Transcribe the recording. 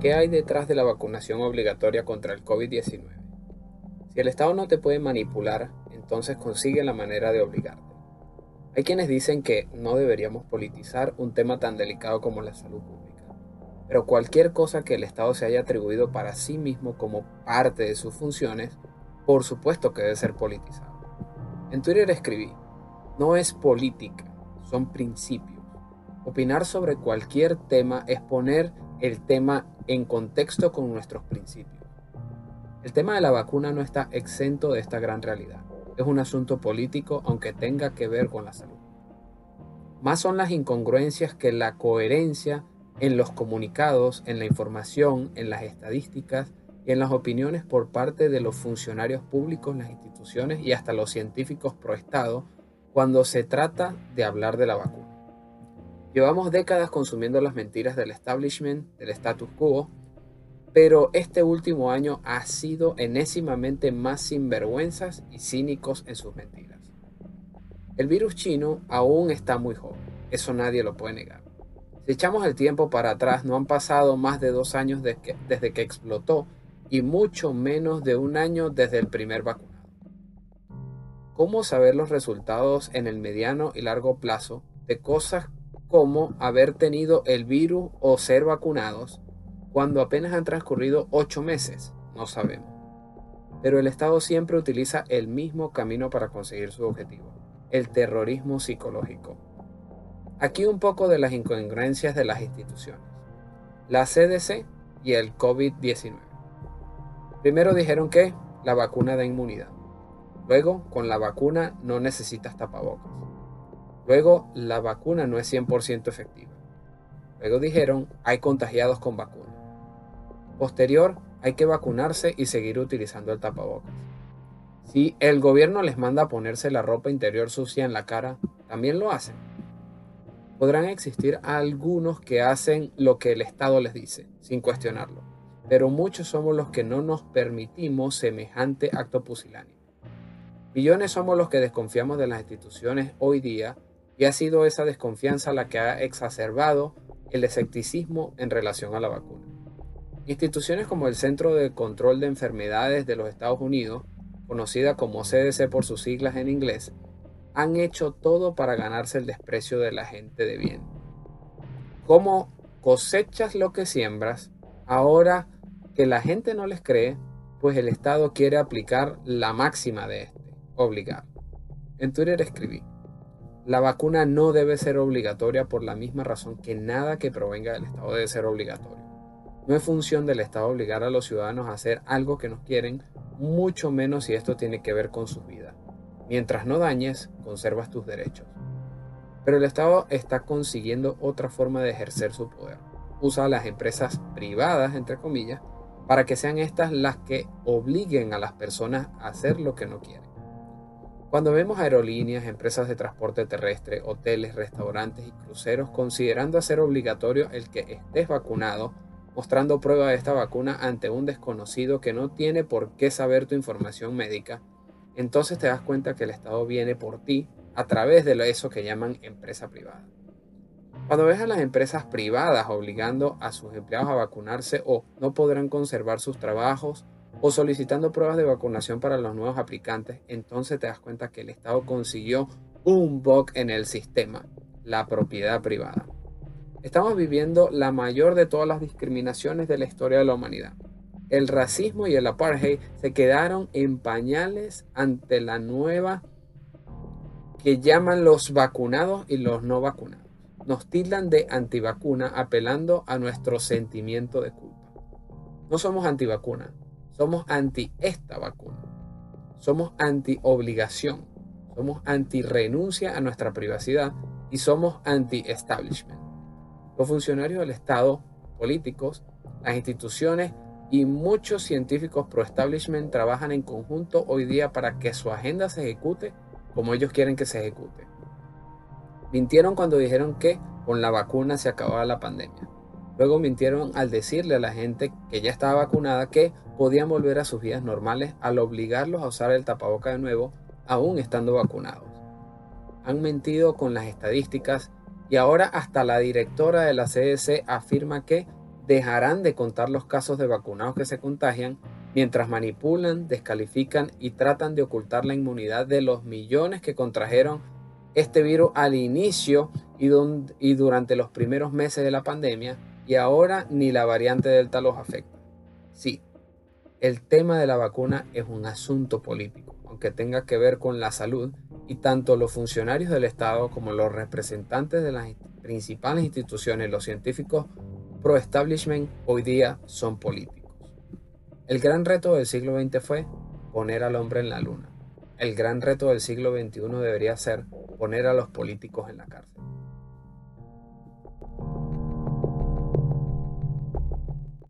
¿qué hay detrás de la vacunación obligatoria contra el COVID-19? Si el Estado no te puede manipular, entonces consigue la manera de obligarte. Hay quienes dicen que no deberíamos politizar un tema tan delicado como la salud pública, pero cualquier cosa que el Estado se haya atribuido para sí mismo como parte de sus funciones, por supuesto que debe ser politizado. En Twitter escribí, no es política, son principios. Opinar sobre cualquier tema es poner el tema en contexto con nuestros principios. El tema de la vacuna no está exento de esta gran realidad. Es un asunto político aunque tenga que ver con la salud. Más son las incongruencias que la coherencia en los comunicados, en la información, en las estadísticas y en las opiniones por parte de los funcionarios públicos, las instituciones y hasta los científicos pro Estado cuando se trata de hablar de la vacuna. Llevamos décadas consumiendo las mentiras del establishment, del status quo, pero este último año ha sido enésimamente más sinvergüenzas y cínicos en sus mentiras. El virus chino aún está muy joven, eso nadie lo puede negar. Si echamos el tiempo para atrás, no han pasado más de dos años desde que, desde que explotó y mucho menos de un año desde el primer vacunado. ¿Cómo saber los resultados en el mediano y largo plazo de cosas como haber tenido el virus o ser vacunados cuando apenas han transcurrido ocho meses? No sabemos. Pero el Estado siempre utiliza el mismo camino para conseguir su objetivo, el terrorismo psicológico. Aquí un poco de las incongruencias de las instituciones. La CDC y el COVID-19. Primero dijeron que la vacuna da inmunidad. Luego, con la vacuna no necesitas tapabocas. Luego, la vacuna no es 100% efectiva. Luego dijeron, hay contagiados con vacuna. Posterior, hay que vacunarse y seguir utilizando el tapabocas. Si el gobierno les manda a ponerse la ropa interior sucia en la cara, también lo hacen. Podrán existir algunos que hacen lo que el Estado les dice, sin cuestionarlo pero muchos somos los que no nos permitimos semejante acto pusilánime. Millones somos los que desconfiamos de las instituciones hoy día y ha sido esa desconfianza la que ha exacerbado el escepticismo en relación a la vacuna. Instituciones como el Centro de Control de Enfermedades de los Estados Unidos, conocida como CDC por sus siglas en inglés, han hecho todo para ganarse el desprecio de la gente de bien. Como cosechas lo que siembras, ahora que la gente no les cree, pues el Estado quiere aplicar la máxima de este, obligar. En Twitter escribí, la vacuna no debe ser obligatoria por la misma razón que nada que provenga del Estado debe ser obligatorio. No es función del Estado obligar a los ciudadanos a hacer algo que no quieren, mucho menos si esto tiene que ver con sus vidas. Mientras no dañes, conservas tus derechos. Pero el Estado está consiguiendo otra forma de ejercer su poder. Usa a las empresas privadas, entre comillas, para que sean estas las que obliguen a las personas a hacer lo que no quieren. Cuando vemos aerolíneas, empresas de transporte terrestre, hoteles, restaurantes y cruceros considerando hacer obligatorio el que estés vacunado, mostrando prueba de esta vacuna ante un desconocido que no tiene por qué saber tu información médica, entonces te das cuenta que el Estado viene por ti a través de eso que llaman empresa privada. Cuando ves a las empresas privadas obligando a sus empleados a vacunarse o no podrán conservar sus trabajos o solicitando pruebas de vacunación para los nuevos aplicantes, entonces te das cuenta que el Estado consiguió un bug en el sistema, la propiedad privada. Estamos viviendo la mayor de todas las discriminaciones de la historia de la humanidad. El racismo y el apartheid se quedaron en pañales ante la nueva que llaman los vacunados y los no vacunados nos tildan de antivacuna apelando a nuestro sentimiento de culpa. No somos antivacuna, somos anti esta vacuna. Somos anti obligación, somos anti renuncia a nuestra privacidad y somos anti establishment. Los funcionarios del Estado, políticos, las instituciones y muchos científicos pro establishment trabajan en conjunto hoy día para que su agenda se ejecute como ellos quieren que se ejecute. Mintieron cuando dijeron que con la vacuna se acababa la pandemia. Luego mintieron al decirle a la gente que ya estaba vacunada que podían volver a sus vidas normales al obligarlos a usar el tapaboca de nuevo, aún estando vacunados. Han mentido con las estadísticas y ahora hasta la directora de la CDC afirma que dejarán de contar los casos de vacunados que se contagian mientras manipulan, descalifican y tratan de ocultar la inmunidad de los millones que contrajeron este virus al inicio y, durante los primeros meses de la pandemia y ahora ni la variante Delta los afecta. Sí, el tema de la vacuna es un asunto político, aunque tenga que ver con la salud y tanto los funcionarios del Estado como los representantes de las principales instituciones, los científicos pro-establishment, hoy día son políticos. El gran reto del siglo XX fue poner al hombre en la luna. El gran reto del siglo XXI debería ser poner a los políticos en la cárcel.